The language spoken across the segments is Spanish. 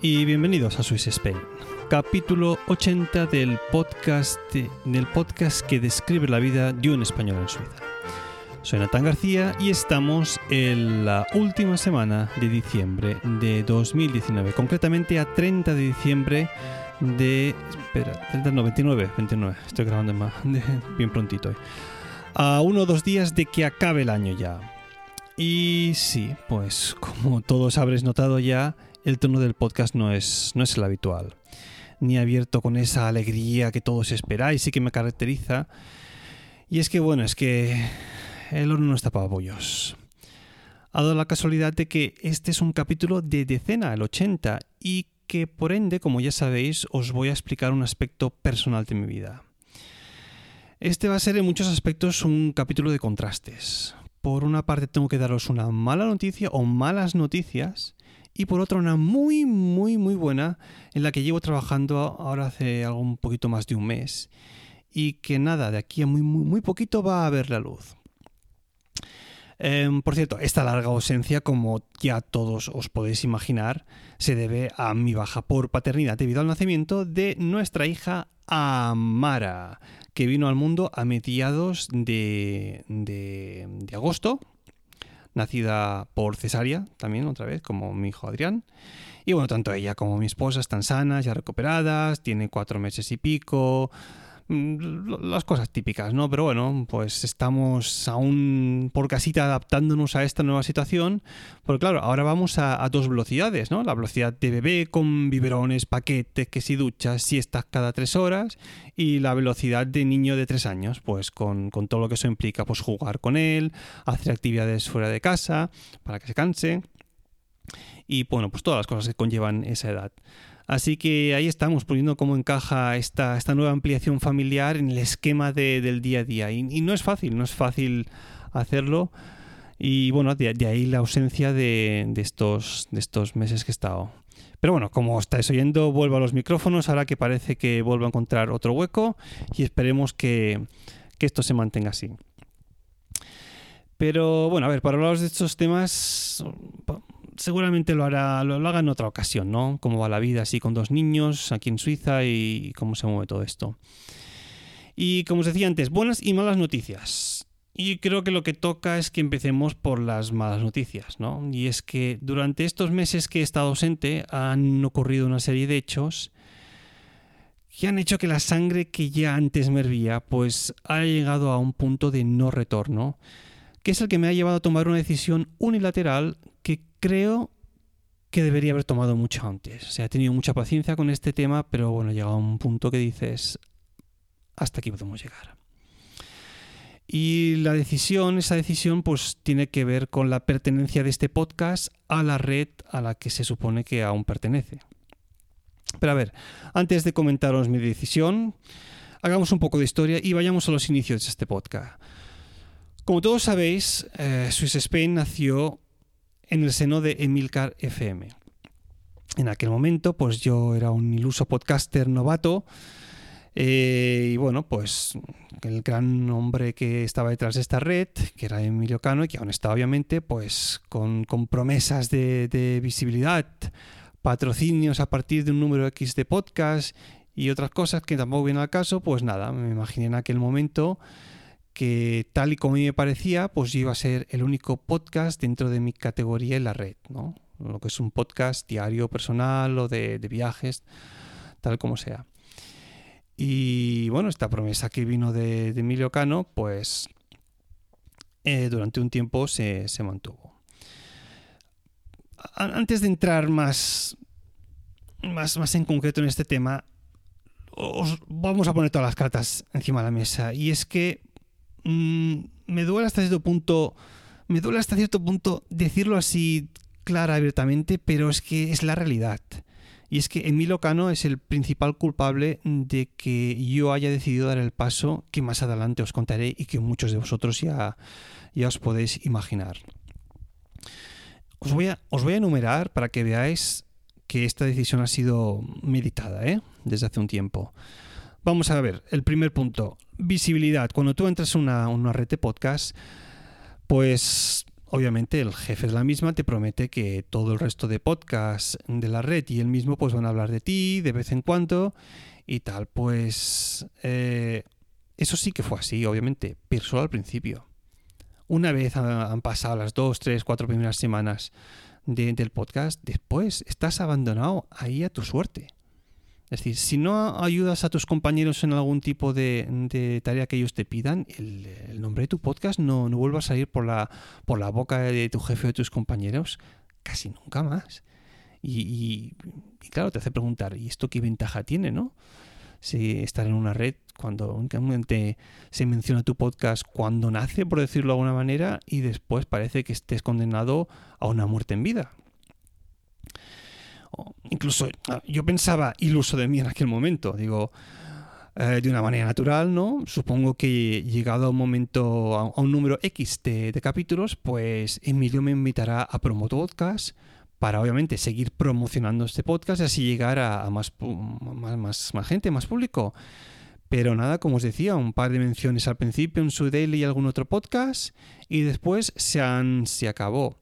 Y bienvenidos a Swiss Spain, capítulo 80 del podcast, del podcast que describe la vida de un español en Suiza. Soy Natán García y estamos en la última semana de diciembre de 2019, concretamente a 30 de diciembre de... Espera, 30, no, 29, 29, estoy grabando más, bien prontito hoy. A uno o dos días de que acabe el año ya. Y sí, pues como todos habréis notado ya, el tono del podcast no es, no es el habitual. Ni abierto con esa alegría que todos esperáis y que me caracteriza. Y es que bueno, es que el horno no está para bollos. Ha dado la casualidad de que este es un capítulo de decena, el 80, y que por ende, como ya sabéis, os voy a explicar un aspecto personal de mi vida. Este va a ser en muchos aspectos un capítulo de contrastes. Por una parte tengo que daros una mala noticia o malas noticias y por otra una muy muy muy buena en la que llevo trabajando ahora hace algo un poquito más de un mes y que nada, de aquí a muy muy, muy poquito va a ver la luz. Em, por cierto, esta larga ausencia, como ya todos os podéis imaginar, se debe a mi baja por paternidad debido al nacimiento de nuestra hija Amara, que vino al mundo a mediados de, de, de agosto, nacida por cesárea también otra vez, como mi hijo Adrián. Y bueno, tanto ella como mi esposa están sanas, ya recuperadas, tiene cuatro meses y pico, las cosas típicas, ¿no? Pero bueno, pues estamos aún por casita adaptándonos a esta nueva situación, porque claro, ahora vamos a, dos velocidades, ¿no? La velocidad de bebé con biberones, paquetes, que si duchas, siestas cada tres horas, y la velocidad de niño de tres años, pues con, con todo lo que eso implica, pues jugar con él, hacer actividades fuera de casa, para que se canse, y bueno, pues todas las cosas que conllevan esa edad. Así que ahí estamos poniendo cómo encaja esta, esta nueva ampliación familiar en el esquema del día a día. Y, no es fácil, no es fácil hacerlo. Y bueno, de, ahí la ausencia de, estos, de estos meses que he estado. Pero bueno, como estáis oyendo, vuelvo a los micrófonos, ahora que parece que vuelvo a encontrar otro hueco y esperemos que, que esto se mantenga así. Pero bueno, a ver, para hablar de estos temas, seguramente lo hará, lo, haga en otra ocasión, ¿no? Cómo va la vida así con dos niños aquí en Suiza y cómo se mueve todo esto. Y como os decía antes, buenas y malas noticias. Y creo que lo que toca es que empecemos por las malas noticias, ¿no? Y es que durante estos meses que he estado ausente han ocurrido una serie de hechos que han hecho que la sangre que ya antes me hervía pues ha llegado a un punto de no retorno, que es el que me ha llevado a tomar una decisión unilateral que creo que debería haber tomado mucho antes. O sea, he tenido mucha paciencia con este tema, pero bueno, llega a un punto que dices, hasta aquí podemos llegar. Y la decisión, esa decisión, pues tiene que ver con la pertenencia de este podcast a la red a la que se supone que aún pertenece. Pero a ver, antes de comentaros mi decisión, hagamos un poco de historia y vayamos a los inicios de este podcast. Como todos sabéis, eh, Swiss Spain nació en el seno de Emilcar FM. En aquel momento, pues yo era un iluso podcaster novato Eh, y bueno, pues el gran hombre que estaba detrás de esta red, que era Emilio Cano, y que aún está obviamente, pues con, promesas de, visibilidad, patrocinios a partir de un número X de podcast y otras cosas que tampoco vienen al caso, pues nada, me imaginé en aquel momento que tal y como a mí me parecía, pues iba a ser el único podcast dentro de mi categoría en la red, ¿no? Lo que es un podcast diario personal o de viajes, tal como sea. Y bueno, esta promesa que vino de, Emilio Cano, pues eh, durante un tiempo se, mantuvo. Antes de entrar más, más, más en concreto en este tema, os vamos a poner todas las cartas encima de la mesa. Y es que mm, me duele hasta cierto punto, me duele hasta cierto punto decirlo así clara abiertamente, pero es que es la realidad. Y es que Emilio Cano es el principal culpable de que yo haya decidido dar el paso que más adelante os contaré y que muchos de vosotros ya, ya os podéis imaginar. Os voy, a, os voy a enumerar para que veáis que esta decisión ha sido meditada ¿eh? desde hace un tiempo. Vamos a ver, el primer punto, visibilidad. Cuando tú entras en una, una red de podcast, pues obviamente el jefe de la misma te promete que todo el resto de podcasts de la red y él mismo pues van a hablar de ti de vez en cuando y tal. Pues eh, eso sí que fue así, obviamente, pero solo al principio. Una vez han pasado las dos, tres, cuatro primeras semanas del podcast, después estás abandonado ahí a tu suerte. Es decir, si no ayudas a tus compañeros en algún tipo de, tarea que ellos te pidan, el, nombre de tu podcast no, no vuelva a salir por la, por la boca de tu jefe o de tus compañeros casi nunca más. Y, claro, te hace preguntar, ¿y esto qué ventaja tiene, no? Si estar en una red cuando únicamente se menciona tu podcast cuando nace, por decirlo de alguna manera, y después parece que estés condenado a una muerte en vida incluso ah, yo pensaba iluso de mí en aquel momento, digo, eh, de una manera natural, ¿no? Supongo que llegado a un momento, a, un número X de, capítulos, pues Emilio me invitará a Promo Podcast para obviamente seguir promocionando este podcast y así llegar a, más, más, más, gente, más público. Pero nada, como os decía, un par de menciones al principio en su daily y algún otro podcast y después se, han, se acabó.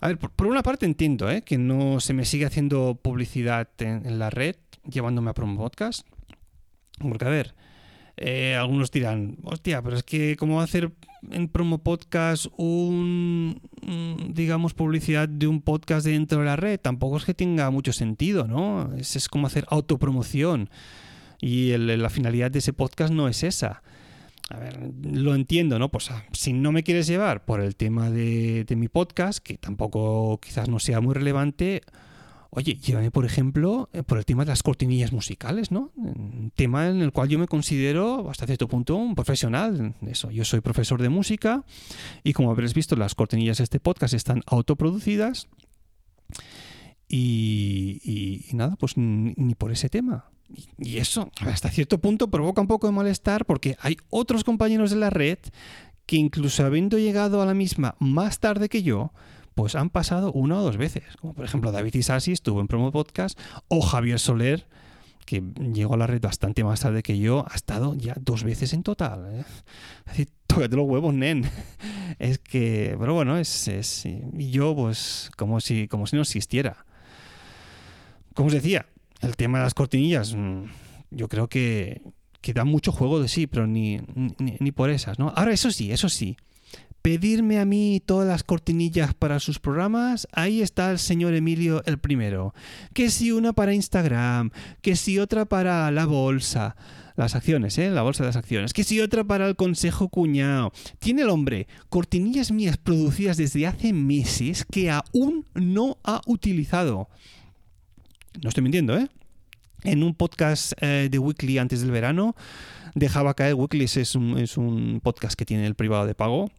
A ver, por, una parte entiendo ¿eh? que no se me sigue haciendo publicidad en, la red llevándome a Promo Podcast. Porque, a ver, eh, algunos dirán, hostia, pero es que ¿cómo hacer en Promo Podcast un, digamos, publicidad de un podcast dentro de la red? Tampoco es que tenga mucho sentido, ¿no? Es, es como hacer autopromoción. Y la finalidad de ese podcast no es esa. A ver, lo entiendo, ¿no? Pues ah, si no me quieres llevar por el tema de, mi podcast, que tampoco quizás no sea muy relevante, oye, llévame, por ejemplo, eh, por el tema de las cortinillas musicales, ¿no? Un tema en el cual yo me considero hasta cierto punto un profesional. Eso, yo soy profesor de música y como habréis visto, las cortinillas de este podcast están autoproducidas. Y nada, pues ni por ese tema. Y eso, hasta cierto punto, provoca un poco de malestar porque hay otros compañeros de la red que incluso habiendo llegado a la misma más tarde que yo, pues han pasado una o dos veces. Como por ejemplo David Isasi estuvo en Promo Podcast o Javier Soler, que llegó a la red bastante más tarde que yo, ha estado ya dos veces en total. ¿eh? Es decir, tócate los huevos, nen. Es que, pero bueno, es, es, yo pues como si, como si no existiera. Como os decía, el tema de las cortinillas, mm, yo creo que, da mucho juego de sí, pero ni, ni, por esas, ¿no? Ahora, eso sí, eso sí. Pedirme a mí todas las cortinillas para sus programas, ahí está el señor Emilio el primero. Que si una para Instagram, que si otra para la bolsa, las acciones, ¿eh? La bolsa de las acciones. Que si otra para el consejo cuñado. Tiene el hombre cortinillas mías producidas desde hace meses que aún no ha utilizado. No estoy mintiendo, ¿eh? En un podcast eh, de Weekly antes del verano, dejaba caer Weekly, es un, es un podcast que tiene el privado de pago.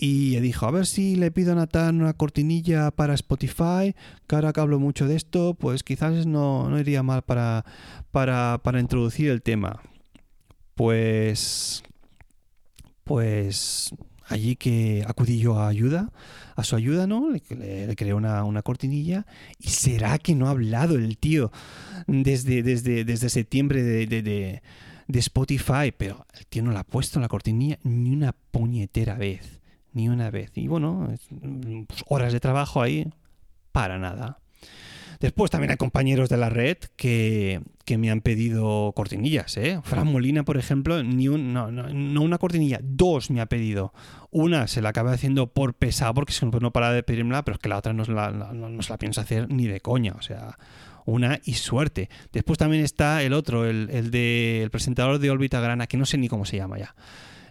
Y dijo, a ver si le pido a Natán una cortinilla para Spotify, que ahora que hablo mucho de esto, pues quizás no, no iría mal para, para, para introducir el tema. Pues, pues allí que acudí yo a ayuda, a su ayuda, ¿no? Le, le, creé una, una, cortinilla. ¿Y será que no ha hablado el tío desde, desde, desde septiembre de, de, de, de Spotify? Pero el tío no la ha puesto en la cortinilla ni una puñetera vez. Ni una vez. Y bueno, pues horas de trabajo ahí, para nada. Después también hay compañeros de la red que, que me han pedido cortinillas. ¿eh? Fran Molina, por ejemplo, ni un, no, no, no, una cortinilla, dos me ha pedido. Una se la acaba haciendo por pesado porque no para de pedírmela, pero es que la otra no se la, no, no se la piensa hacer ni de coña. O sea, una y suerte. Después también está el otro, el, el de el presentador de órbita grana, que no sé ni cómo se llama ya.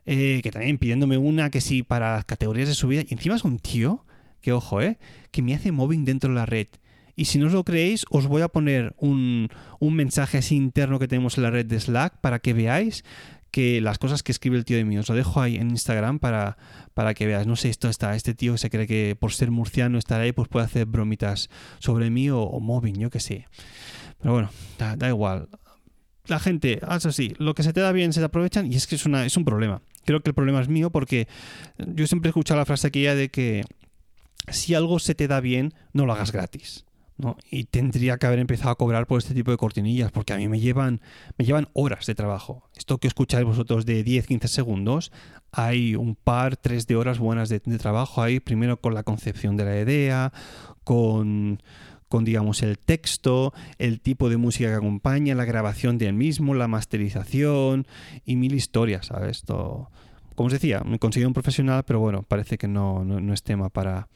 Eh, que también pidiéndome una que sí para las categorías de subida. Y encima es un tío, que ojo, eh, que me hace mobbing dentro de la red. Y si no os lo creéis, os voy a poner un, un, mensaje así interno que tenemos en la red de Slack para que veáis que las cosas que escribe el tío de mí. Os lo dejo ahí en Instagram para, para que veas. No sé, esto está, este tío se cree que por ser murciano estar ahí, pues puede hacer bromitas sobre mí o, o mobbing, yo que sé. Pero bueno, da, da igual. La gente, eso sí, lo que se te da bien se te aprovechan y es que es, una, es un problema. Creo que el problema es mío porque yo siempre he escuchado la frase aquella de que si algo se te da bien, no lo hagas gratis. ¿No? Y tendría que haber empezado a cobrar por este tipo de cortinillas, porque a mí me llevan, me llevan horas de trabajo. Esto que escucháis vosotros de 10-15 segundos, hay un par, tres de horas buenas de, trabajo ahí, primero con la concepción de la idea, con, con digamos el texto, el tipo de música que acompaña, la grabación del mismo, la masterización y mil historias, ¿sabes? Esto, como os decía, me considero un profesional, pero bueno, parece que no, es tema para,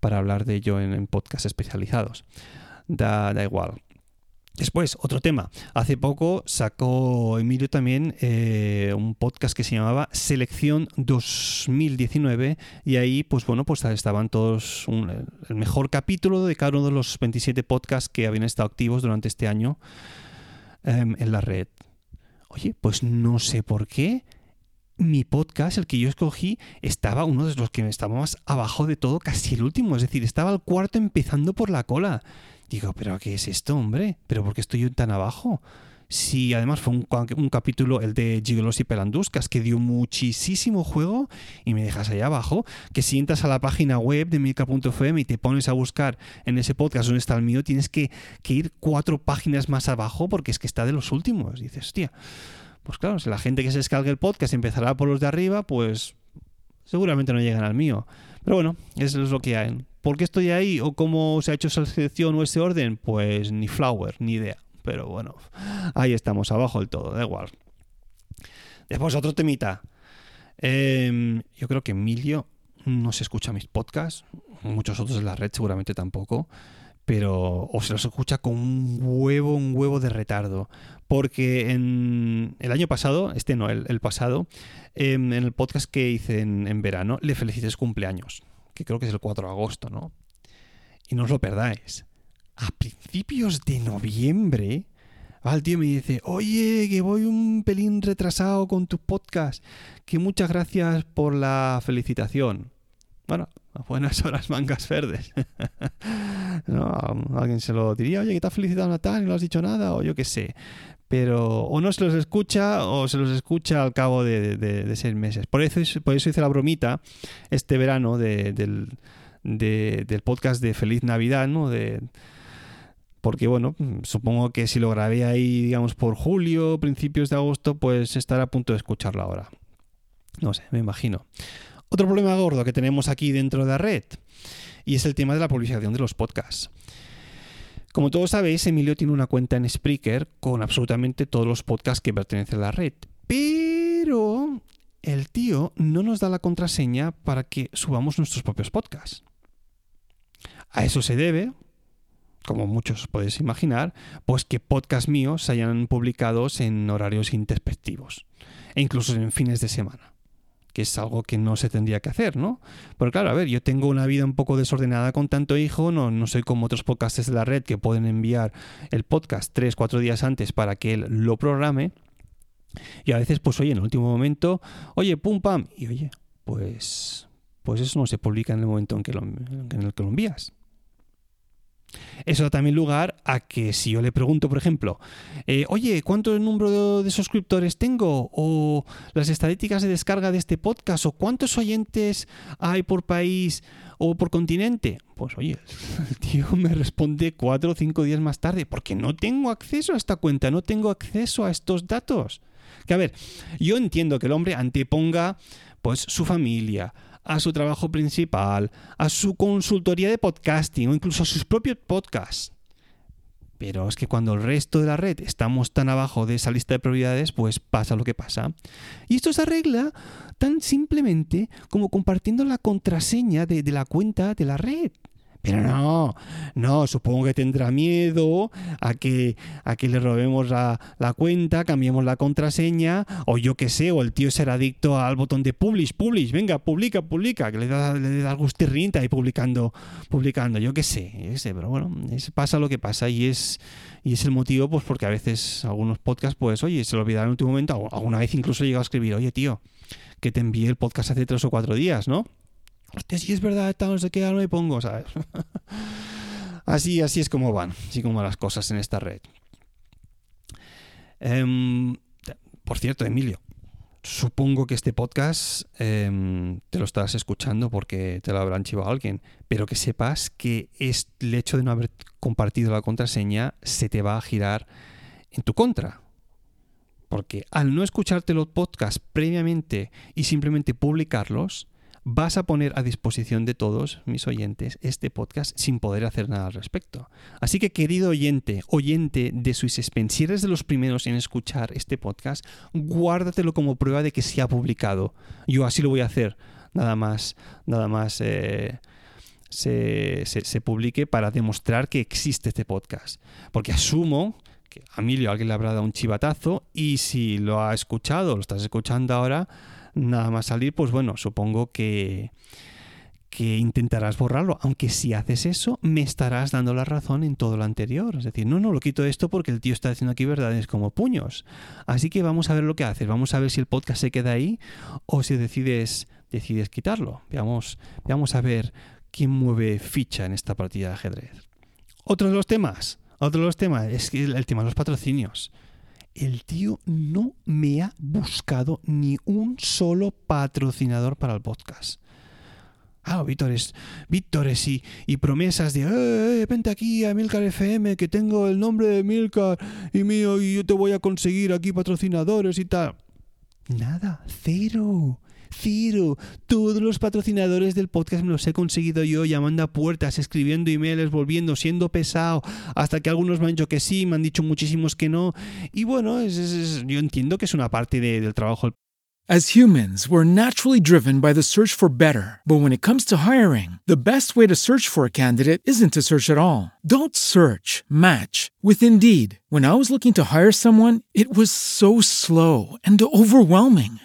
hablar de ello en, podcasts especializados. Da, igual. Después, otro tema. Hace poco sacó Emilio también eh, un podcast que se llamaba Selección 2019 y ahí, pues bueno, pues estaban todos el mejor capítulo de cada uno de los 27 podcasts que habían estado activos durante este año eh, en la red. Oye, pues no sé por qué mi podcast, el que yo escogí, estaba uno de los que estaba más abajo de todo, casi el último. Es decir, estaba el cuarto empezando por la cola. Digo, ¿pero qué es esto, hombre? ¿Pero por qué estoy tan abajo? Sí, además fue un, capítulo, el de Gigolos y Pelanduscas, que dio muchísimo juego y me dejas ahí abajo. Que si entras a la página web de milka.fm y te pones a buscar en ese podcast donde está el mío, tienes que, que ir cuatro páginas más abajo porque es que está de los últimos. Dices, hostia. Pues claro, si la gente que se descargue el podcast empezará por los de arriba, pues seguramente no llegan al mío. Pero bueno, eso es lo que hay. ¿Por qué estoy ahí o cómo se ha hecho esa selección o ese orden? Pues ni flower, ni idea. Pero bueno, ahí estamos, abajo del todo, da igual. Después otro temita. Eh, yo creo que Emilio no se escucha mis podcasts, muchos otros de la red seguramente tampoco pero o se los escucha con un huevo, un huevo de retardo. Porque en el año pasado, este no, el, pasado, eh, en el podcast que hice en, en, verano, le felicité su cumpleaños, que creo que es el 4 de agosto, ¿no? Y no os lo perdáis. A principios de noviembre, va el tío me dice, oye, que voy un pelín retrasado con tu podcast, que muchas gracias por la felicitación. Bueno, buenas horas mangas verdes. ¿No? Alguien se lo diría, oye, que te has felicitado Natal no has dicho nada, o yo qué sé. Pero o no se los escucha o se los escucha al cabo de, de, seis meses. Por eso, por eso hice la bromita este verano de, del, del podcast de Feliz Navidad, ¿no? De, porque bueno, supongo que si lo grabé ahí, digamos, por julio, principios de agosto, pues estará a punto de escucharlo ahora. No sé, me imagino. Otro problema gordo que tenemos aquí dentro de la red y es el tema de la publicación de los podcasts. Como todos sabéis, Emilio tiene una cuenta en Spreaker con absolutamente todos los podcasts que pertenecen a la red. Pero el tío no nos da la contraseña para que subamos nuestros propios podcasts. A eso se debe, como muchos podéis imaginar, pues que podcasts míos se hayan publicados en horarios introspectivos e incluso en fines de semana que es algo que no se tendría que hacer, ¿no? Pero claro, a ver, yo tengo una vida un poco desordenada con tanto hijo, no, no soy como otros podcasters de la red que pueden enviar el podcast tres, cuatro días antes para que él lo programe. Y a veces, pues oye, en el último momento, oye, pum, pam, y oye, pues, pues eso no se publica en el momento en, que lo, en el que lo envías. Eso da también lugar a que si yo le pregunto, por ejemplo, eh, oye, ¿cuánto número de, suscriptores tengo? O las estadísticas de descarga de este podcast, o cuántos oyentes hay por país o por continente. Pues oye, el tío me responde cuatro o cinco días más tarde, porque no tengo acceso a esta cuenta, no tengo acceso a estos datos. Que a ver, yo entiendo que el hombre anteponga pues su familia, a su trabajo principal, a su consultoría de podcasting o incluso a sus propios podcasts. Pero es que cuando el resto de la red estamos tan abajo de esa lista de prioridades, pues pasa lo que pasa. Y esto se arregla tan simplemente como compartiendo la contraseña de, la cuenta de la red. Pero no, no, supongo que tendrá miedo a que, a que le robemos la, cuenta, cambiemos la contraseña, o yo qué sé, o el tío será adicto al botón de publish, publish, venga, publica, publica, que le da, le da gustirrinta ahí publicando, publicando, yo qué sé, yo sé, pero bueno, es, pasa lo que pasa y es, y es el motivo, pues porque a veces algunos podcasts, pues oye, se lo olvidaron en el último momento, alguna vez incluso he llegado a escribir, oye tío, que te envié el podcast hace tres o cuatro días, ¿no? Hostia, si es verdad, está, no sé qué, ahora me pongo, ¿sabes? así, así es como van, así como las cosas en esta red. Em, por cierto, Emilio, supongo que este podcast em, te lo estarás escuchando porque te lo habrán chivado alguien, pero que sepas que es, el hecho de no haber compartido la contraseña se te va a girar en tu contra. Porque al no escucharte los podcasts previamente y simplemente publicarlos, vas a poner a disposición de todos mis oyentes este podcast sin poder hacer nada al respecto. Así que, querido oyente, oyente de Swiss si eres de los primeros en escuchar este podcast, guárdatelo como prueba de que se ha publicado. Yo así lo voy a hacer. Nada más, nada más. Eh, se, se, publique para demostrar que existe este podcast. Porque asumo que a Emilio alguien le habrá dado un chivatazo y si lo ha escuchado, lo estás escuchando ahora, nada más salir, pues bueno, supongo que, que intentarás borrarlo, aunque si haces eso, me estarás dando la razón en todo lo anterior. Es decir, no, no, lo quito esto porque el tío está diciendo aquí verdades como puños. Así que vamos a ver lo que haces, vamos a ver si el podcast se queda ahí o si decides, decides quitarlo. Veamos, veamos a ver quién mueve ficha en esta partida de ajedrez. Otro de los temas, otro de los temas es el tema de los patrocinios el tío no me ha buscado ni un solo patrocinador para el podcast. Ah, vítores, vítores y, y promesas de, eh, eh, vente aquí a Milcar FM, que tengo el nombre de Milcar y mío, y yo te voy a conseguir aquí patrocinadores y tal. Nada, cero. Ciro, todos los patrocinadores del podcast me los he conseguido yo llamando a puertas, escribiendo emails, volviendo, siendo pesado, hasta que algunos me han dicho que sí, me han dicho muchísimos que no. Y bueno, yo entiendo que es una parte del trabajo As humans, we're naturally driven by the search for better. But when it comes to hiring, the best way to search for a candidate isn't to search at all. Don't search, match with Indeed. When I was looking to hire someone, it was so slow and overwhelming.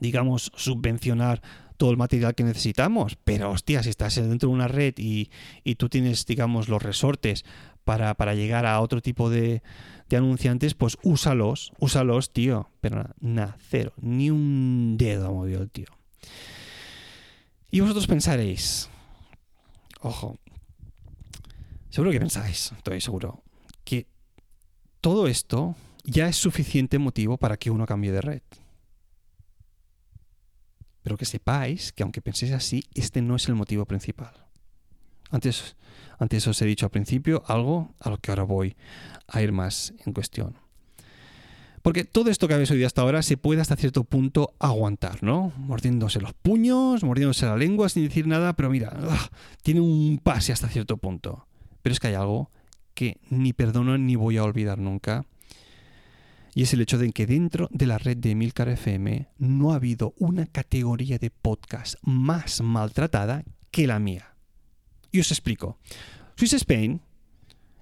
digamos, subvencionar todo el material que necesitamos. Pero, hostia, si estás dentro de una red y, tú tienes, digamos, los resortes para, llegar a otro tipo de, anunciantes, pues úsalos, úsalos, tío. Pero nada, cero, ni un dedo ha movido el tío. Y vosotros pensaréis, ojo, seguro que pensáis, estoy seguro, que todo esto ya es suficiente motivo para que uno cambie de red. Pero que sepáis que aunque penséis así, este no es el motivo principal. Antes, antes os he dicho al principio algo a lo que ahora voy a ir más en cuestión. Porque todo esto que habéis oído hasta ahora se puede hasta cierto punto aguantar, ¿no? Mordiéndose los puños, mordiéndose la lengua sin decir nada, pero mira, ugh, tiene un pase hasta cierto punto. Pero es que hay algo que ni perdono ni voy a olvidar nunca. Y es el hecho de que dentro de la red de Emilcar FM no ha habido una categoría de podcast más maltratada que la mía. Y os explico. Swiss Spain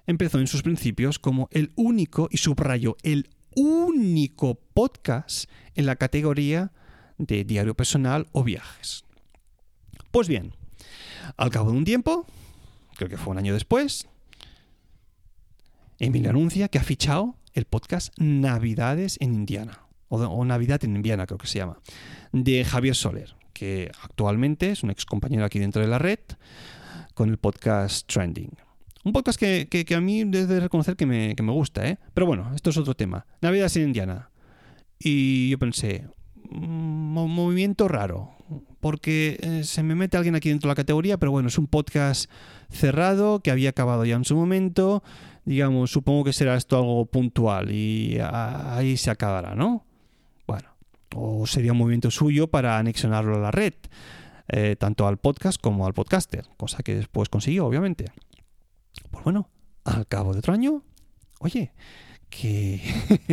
empezó en sus principios como el único, y subrayo, el único podcast en la categoría de diario personal o viajes. Pues bien, al cabo de un tiempo, creo que fue un año después, Emilio anuncia que ha fichado el podcast Navidades en Indiana, o, Navidad en Indiana creo que se llama, de Javier Soler, que actualmente es un ex compañero aquí dentro de la red, con el podcast Trending. Un podcast que, que, que a mí debe reconocer que me, que me gusta, ¿eh? Pero bueno, esto es otro tema. Navidades en Indiana. Y yo pensé, un movimiento raro, porque eh, se me mete alguien aquí dentro de la categoría, pero bueno, es un podcast cerrado que había acabado ya en su momento. Digamos, supongo que será esto algo puntual y ahí se acabará, ¿no? Bueno, o sería un movimiento suyo para anexionarlo a la red, eh, tanto al podcast como al podcaster, cosa que después consiguió, obviamente. Pues bueno, al cabo de otro año, oye, que,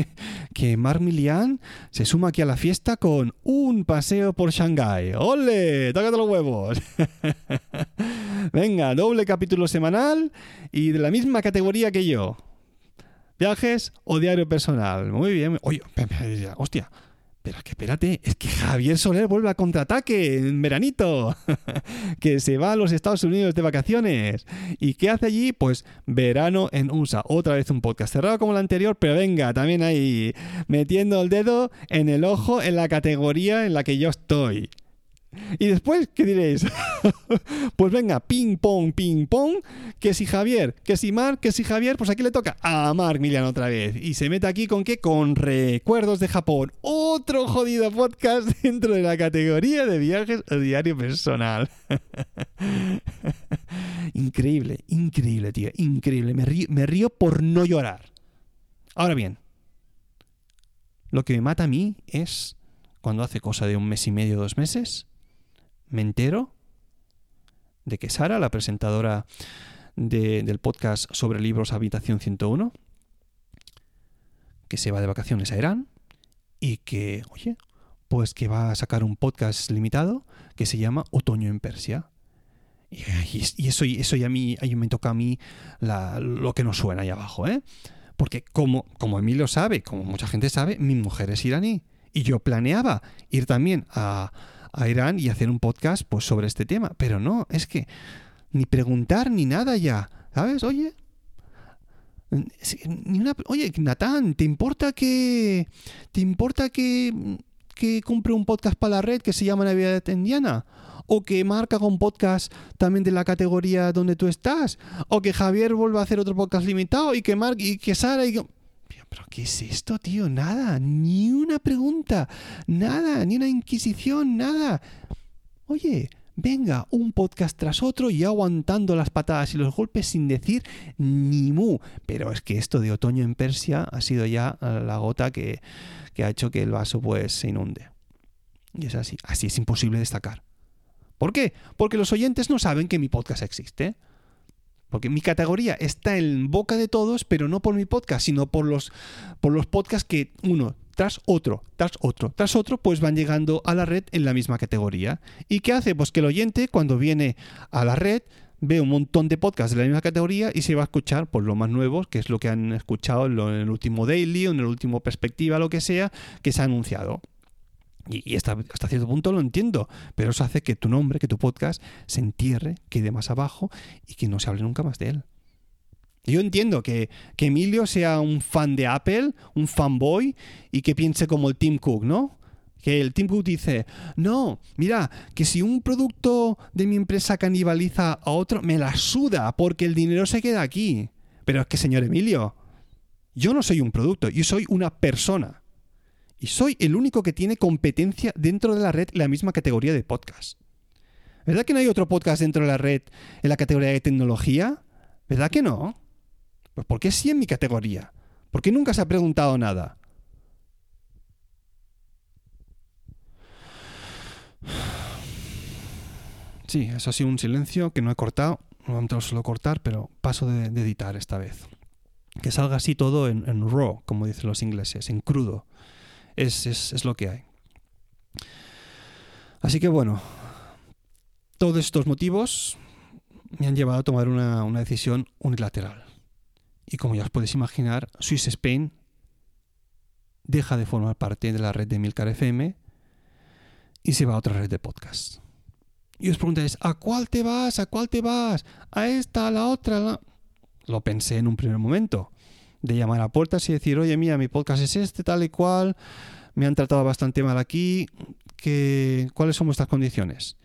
que Mark Milian se suma aquí a la fiesta con un paseo por Shanghái. ¡Ole! ¡Tócate los huevos! Venga, doble capítulo semanal y de la misma categoría que yo. Viajes o diario personal. Muy bien. Oye, hostia. Pero que espérate, es que Javier Soler vuelve a contraataque en veranito, que se va a los Estados Unidos de vacaciones. ¿Y qué hace allí? Pues verano en USA. Otra vez un podcast cerrado como el anterior, pero venga, también ahí metiendo el dedo en el ojo en la categoría en la que yo estoy. Y después, ¿qué diréis? pues venga, ping pong, ping pong, que si Javier, que si Marc, que si Javier, pues aquí le toca a Marc Milian otra vez. Y se mete aquí con qué? Con Recuerdos de Japón. Otro jodido podcast dentro de la categoría de viajes o diario personal. increíble, increíble, tío, increíble. Me río, me río por no llorar. Ahora bien, lo que me mata a mí es cuando hace cosa de un mes y medio, dos meses, me entero de que Sara, la presentadora de, del podcast sobre libros Habitación 101, que se va de vacaciones a Irán y que, oye, pues que va a sacar un podcast limitado que se llama Otoño en Persia. Y, eso, eso ya a mí, me toca a mí lo que nos suena ahí abajo, ¿eh? Porque como, como Emilio sabe, como mucha gente sabe, mi mujer es iraní. Y yo planeaba ir también a, a Irán y hacer un podcast pues, sobre este tema. Pero no, es que ni preguntar ni nada ya. ¿Sabes? Oye. Oye, Natán, ¿te importa que. ¿Te importa que. que compre un podcast para la red que se llama Navidad Indiana? o que Marc haga un podcast también de la categoría donde tú estás, o que Javier vuelva a hacer otro podcast limitado y que Marc y que Sara y que... ¿Pero qué es esto, tío? Nada, ni una pregunta, nada, ni una inquisición, nada. Oye, venga, un podcast tras otro y aguantando las patadas y los golpes sin decir ni mu. Pero es que esto de otoño en Persia ha sido ya la gota que, que ha hecho que el vaso pues se inunde. Y es así, así es imposible destacar. ¿Por qué? Porque los oyentes no saben que mi podcast existe. Porque mi categoría está en boca de todos, pero no por mi podcast, sino por los, por los podcasts que uno tras otro, tras otro, tras otro, pues van llegando a la red en la misma categoría. ¿Y qué hace? Pues que el oyente, cuando viene a la red, ve un montón de podcasts de la misma categoría y se va a escuchar por lo más nuevos, que es lo que han escuchado en, el último daily o en el último perspectiva, lo que sea, que se ha anunciado. Y, hasta, cierto punto lo entiendo, pero eso hace que tu nombre, que tu podcast se entierre, quede más abajo y que no se hable nunca más de él. Yo entiendo que, que Emilio sea un fan de Apple, un fanboy y que piense como el Tim Cook, ¿no? Que el Tim Cook dice, no, mira, que si un producto de mi empresa canibaliza a otro, me la suda porque el dinero se queda aquí. Pero es que, señor Emilio, yo no soy un producto, yo soy una persona. Y soy el único que tiene competencia dentro de la red en la misma categoría de podcast. ¿Verdad que no hay otro podcast dentro de la red en la categoría de tecnología? ¿Verdad que no? Pues ¿por qué sí en mi categoría? ¿Por qué nunca se ha preguntado nada? Sí, eso ha sido un silencio que no he cortado. No lo suelo cortar, pero paso de, editar esta vez. Que salga así todo en raw, como dicen los ingleses, en crudo. Es, es, es lo que hay. Así que bueno, todos estos motivos me han llevado a tomar una, una, decisión unilateral. Y como ya os podéis imaginar, Swiss Spain deja de formar parte de la red de Milcar FM y se va a otra red de podcast. Y os preguntáis, ¿a cuál te vas? ¿A cuál te vas? ¿A esta? ¿A la otra? Lo pensé en un primer momento, de llamar a puertas y decir, oye, mira, mi podcast es este, tal y cual, me han tratado bastante mal aquí, que, ¿cuáles son vuestras condiciones?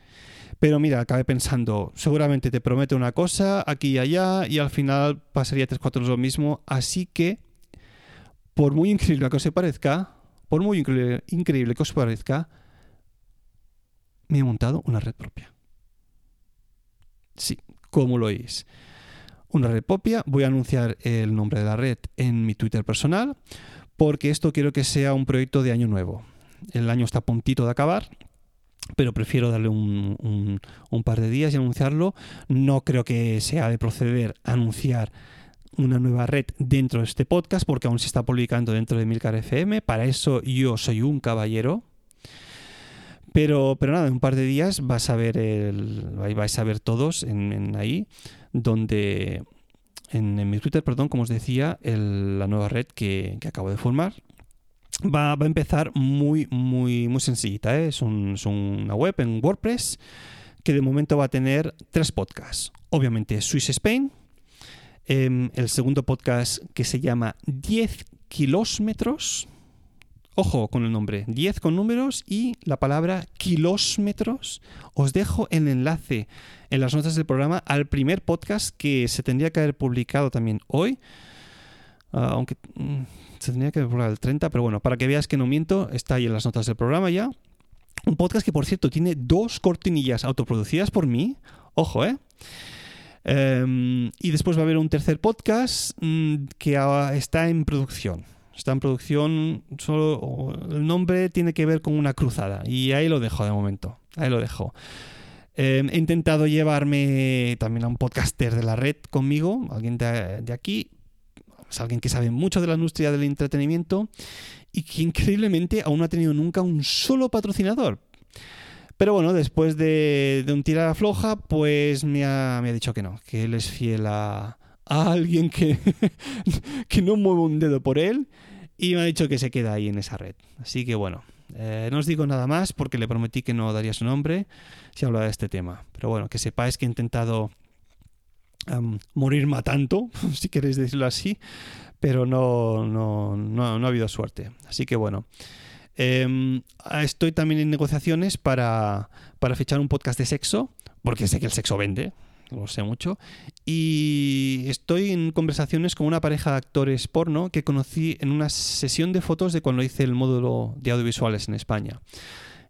Pero mira, acabé pensando, seguramente te prometo una cosa aquí y allá y al final pasaría tres, cuatro lo mismo. Así que, por muy increíble que os parezca, por muy increíble, que os parezca, me he montado una red propia. Sí, como lo oís. Una red propia. Voy a anunciar el nombre de la red en mi Twitter personal porque esto quiero que sea un proyecto de año nuevo. El año está a puntito de acabar pero prefiero darle un, par de días y anunciarlo. No creo que sea de proceder a anunciar una nueva red dentro de este podcast porque aún se está publicando dentro de Milcar FM. Para eso yo soy un caballero. Pero, pero nada, en un par de días vas a ver el, vais a ver todos en, en ahí, donde en, mi Twitter, perdón, como os decía, la nueva red que, que acabo de formar, Va, a empezar muy, muy, muy sencillita. ¿eh? Es, un, una web en WordPress que de momento va a tener tres podcasts. Obviamente Swiss Spain, eh, el segundo podcast que se llama 10 kilómetros. Ojo con el nombre, 10 con números y la palabra kilómetros. Os dejo el enlace en las notas del programa al primer podcast que se tendría que haber publicado también hoy. Uh, aunque mm, se tendría que publicar el 30, pero bueno, para que veas que no miento, está ahí en las notas del programa ya. Un podcast que, por cierto, tiene dos cortinillas autoproducidas por mí. Ojo, ¿eh? Um, y después va a haber un tercer podcast um, que está en producción. Está en producción, solo el nombre tiene que ver con una cruzada. Y ahí lo dejo de momento. Ahí lo dejo. Eh, he intentado llevarme también a un podcaster de la red conmigo, alguien de, aquí, es alguien que sabe mucho de la industria del entretenimiento y que increíblemente aún no ha tenido nunca un solo patrocinador. Pero bueno, después de, un tira floja, pues me ha, me ha, dicho que no, que él es fiel a, a alguien que, que no mueve un dedo por él y me ha dicho que se queda ahí en esa red. Así que bueno, eh, no os digo nada más porque le prometí que no daría su nombre si hablaba de este tema. Pero bueno, que sepáis que he intentado morir matando, si queréis decirlo así, pero no, no, no, no ha habido suerte. Así que bueno. Eh, estoy también en negociaciones para, para fichar un podcast de sexo, porque sé que el sexo vende, lo sé mucho. Y estoy en conversaciones con una pareja de actores porno que conocí en una sesión de fotos de cuando hice el módulo de audiovisuales en España.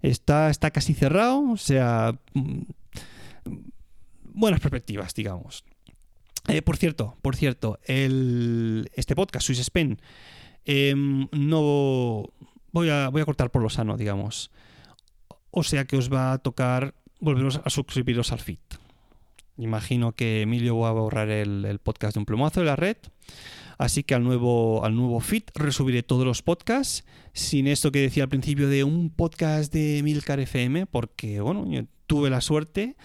Está, está casi cerrado, o sea, mm, buenas perspectivas, digamos. Eh, por cierto, por cierto, el, este podcast, Swiss Spain, eh, no voy a, voy a cortar por lo sano, digamos. O sea que os va a tocar volveros a suscribiros al feed. Imagino que Emilio va a borrar el, podcast de un plumazo de la red. Así que al nuevo, al nuevo feed resubiré todos los podcasts. Sin esto que decía al principio de un podcast de Milcar FM, porque bueno, yo tuve la suerte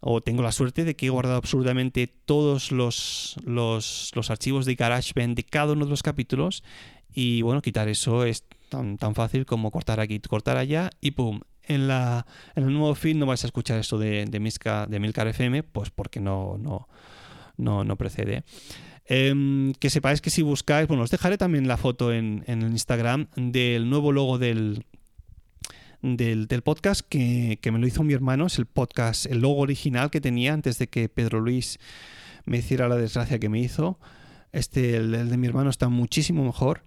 o tengo la suerte de que he guardado absurdamente todos los, los, los, archivos de GarageBand de cada uno de los capítulos y bueno, quitar eso es tan, tan fácil como cortar aquí, cortar allá y pum. En, la, en el nuevo feed no vais a escuchar esto de, de, de Milcar FM, pues porque no, no, no, no precede. Eh, que sepáis que si buscáis, bueno, os dejaré también la foto en, en el Instagram del nuevo logo del, del, del podcast que, que me lo hizo mi hermano. Es el podcast, el logo original que tenía antes de que Pedro Luis me hiciera la desgracia que me hizo. Este, el de mi hermano está muchísimo mejor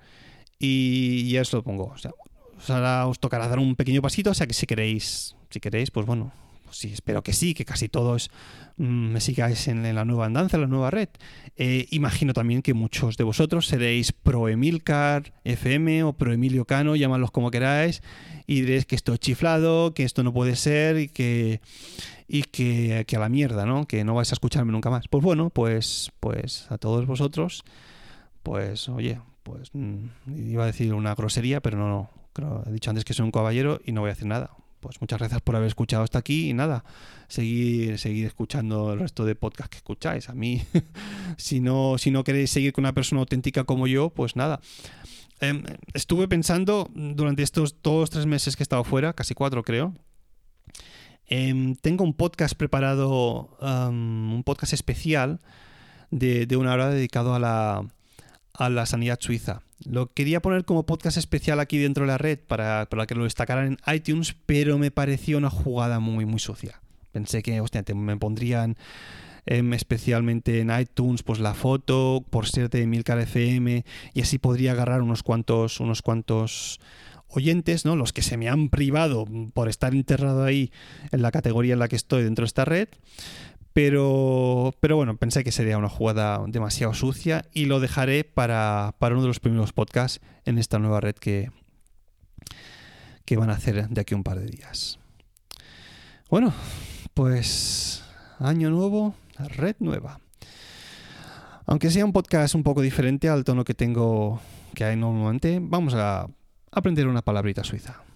y ya os lo pongo. O sea, os tocará dar un pequeño pasito, o sea que si queréis, si queréis, pues bueno, pues sí, espero que sí, que casi todos mm, me sigáis en, la nueva andanza, en la nueva red. Eh, imagino también que muchos de vosotros seréis pro Emilcar FM o pro Emilio Cano, llamadlos como queráis, y diréis que esto es chiflado, que esto no puede ser y que y que, que a la mierda, ¿no? Que no vais a escucharme nunca más. Pues bueno, pues, pues a todos vosotros, pues oye, pues mm, iba a decir una grosería, pero no, no. Creo, he dicho antes que soy un caballero y no voy a hacer nada. Pues muchas gracias por haber escuchado hasta aquí y nada, seguir, seguir escuchando el resto de podcasts que escucháis. A mí, si no, si no queréis seguir con una persona auténtica como yo, pues nada. Em, estuve pensando durante estos dos, tres meses que he estado fuera, casi cuatro creo, Em, tengo un podcast preparado, un podcast especial de, de, una hora dedicado a la, a la sanidad suiza. Lo quería poner como podcast especial aquí dentro de la red para, para que lo destacaran en iTunes, pero me pareció una jugada muy, muy sucia. Pensé que, hostia, me pondrían eh, especialmente en iTunes, pues la foto, por ser de Milcar FM, y así podría agarrar unos cuantos, unos cuantos oyentes, ¿no? Los que se me han privado por estar enterrado ahí en la categoría en la que estoy dentro de esta red. Pero, pero bueno, pensé que sería una jugada demasiado sucia y lo dejaré para, para uno de los primeros podcasts en esta nueva red que, que van a hacer de aquí un par de días. Bueno, pues año nuevo, red nueva. Aunque sea un podcast un poco diferente al tono que tengo que hay normalmente, vamos a aprender una palabrita suiza.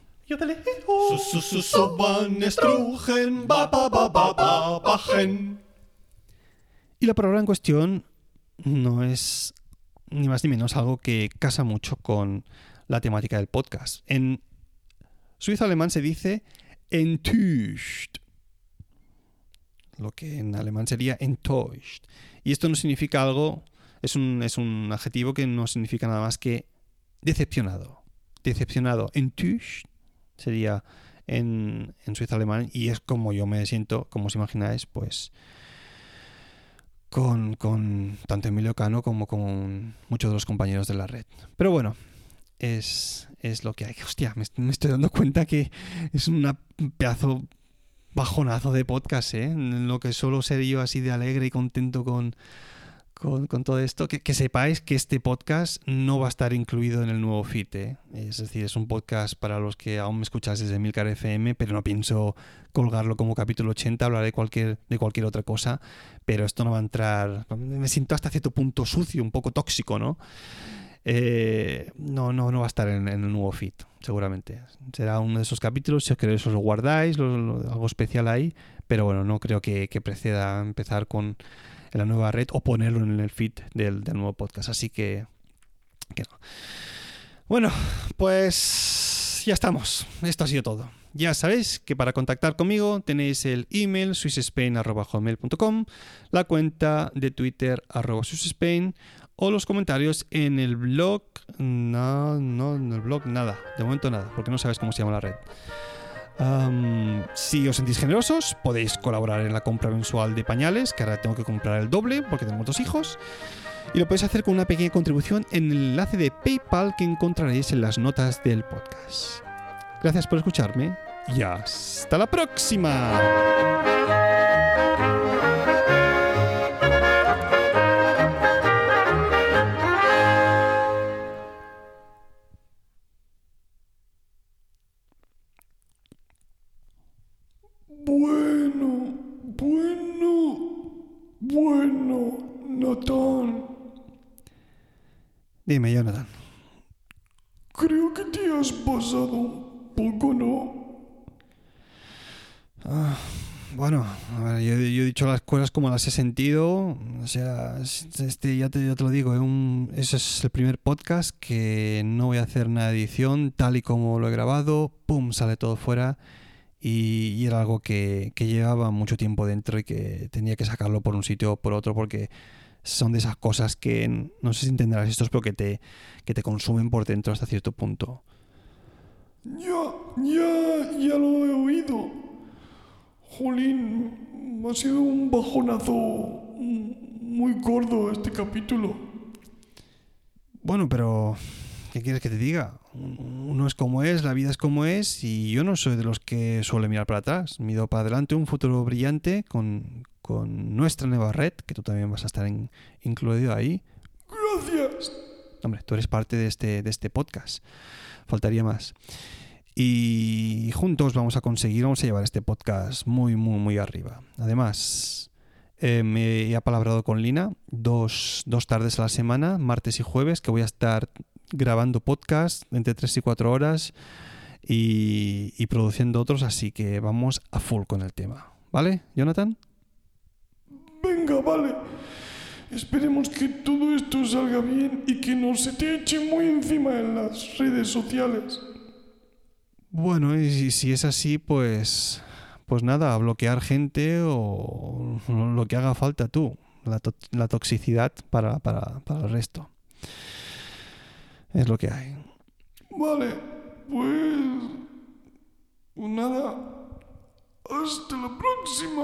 Y la palabra en cuestión no es ni más ni menos algo que casa mucho con la temática del podcast. En suizo alemán se dice enttäuscht, lo que en alemán sería enttäuscht. Y esto no significa algo, es un, es un adjetivo que no significa nada más que decepcionado decepcionado. Enttäuscht sería en, en suizo alemán y es como yo me siento, como os imagináis, pues con, con tanto Emilio Cano como con muchos de los compañeros de la red. Pero bueno, es, es lo que hay. Hostia, me, me, estoy dando cuenta que es un pedazo bajonazo de podcast, ¿eh? En lo que solo ser yo así de alegre y contento con, con, todo esto, que, sepáis que este podcast no va a estar incluido en el nuevo feed. ¿eh? Es decir, es un podcast para los que aún me escucháis desde Milcar FM, pero no pienso colgarlo como capítulo 80, hablaré cualquier, de cualquier otra cosa, pero esto no va a entrar. Me siento hasta cierto punto sucio, un poco tóxico, ¿no? Eh, no, no, no va a estar en, el nuevo feed, seguramente. Será uno de esos capítulos, si os queréis os lo guardáis, algo especial ahí, pero bueno, no creo que, que preceda empezar con en la nueva red o ponerlo en el feed del, del nuevo podcast. Así que, que no. Bueno, pues ya estamos. Esto ha sido todo. Ya sabéis que para contactar conmigo tenéis el email swissspain.com, la cuenta de Twitter arroba swissspain o los comentarios en el blog. No, no, en el blog nada. De momento nada, porque no sabes cómo se llama la red. Si os sentís generosos, podéis colaborar en la compra mensual de pañales, que ahora tengo que comprar el doble porque tengo dos hijos. Y lo podéis hacer con una pequeña contribución en el enlace de PayPal que encontraréis en las notas del podcast. Gracias por escucharme y hasta la próxima. Dime, Jonathan. Creo que te has pasado un poco, ¿no? Ah, bueno, a ver, yo, yo, he dicho las cosas como las he sentido. O sea, este ya te, ya te lo digo, es un, ese es el primer podcast que no voy a hacer una edición tal y como lo he grabado. ¡Pum! Sale todo fuera y, y, era algo que, que, llevaba mucho tiempo dentro y que tenía que sacarlo por un sitio o por otro porque son de esas cosas que no sé si entenderás esto, pero que te, que te consumen por dentro hasta cierto punto. Ya, ya, ya lo he oído. Jolín, ha sido un bajonazo muy gordo este capítulo. Bueno, pero ¿qué quieres que te diga? Uno es como es, la vida es como es y yo no soy de los que suele mirar para atrás. Mido para adelante un futuro brillante con, con nuestra nueva red, que tú también vas a estar en- incluido ahí. Gracias. Hombre, tú eres parte de este, de este podcast. Faltaría más. Y juntos vamos a conseguir, vamos a llevar este podcast muy, muy, muy arriba. Además, eh, me he apalabrado con Lina dos, dos tardes a la semana, martes y jueves, que voy a estar grabando podcast entre 3 y 4 horas y, y produciendo otros, así que vamos a full con el tema. ¿Vale, Jonathan? Venga, vale. Esperemos que todo esto salga bien y que no se te eche muy encima en las redes sociales. Bueno, y si, es así, pues, pues nada, a bloquear gente o lo que haga falta tú, la, to- la toxicidad para, para, para el resto. Es lo que hay. Vale, pues... pues nada. Hasta la próxima.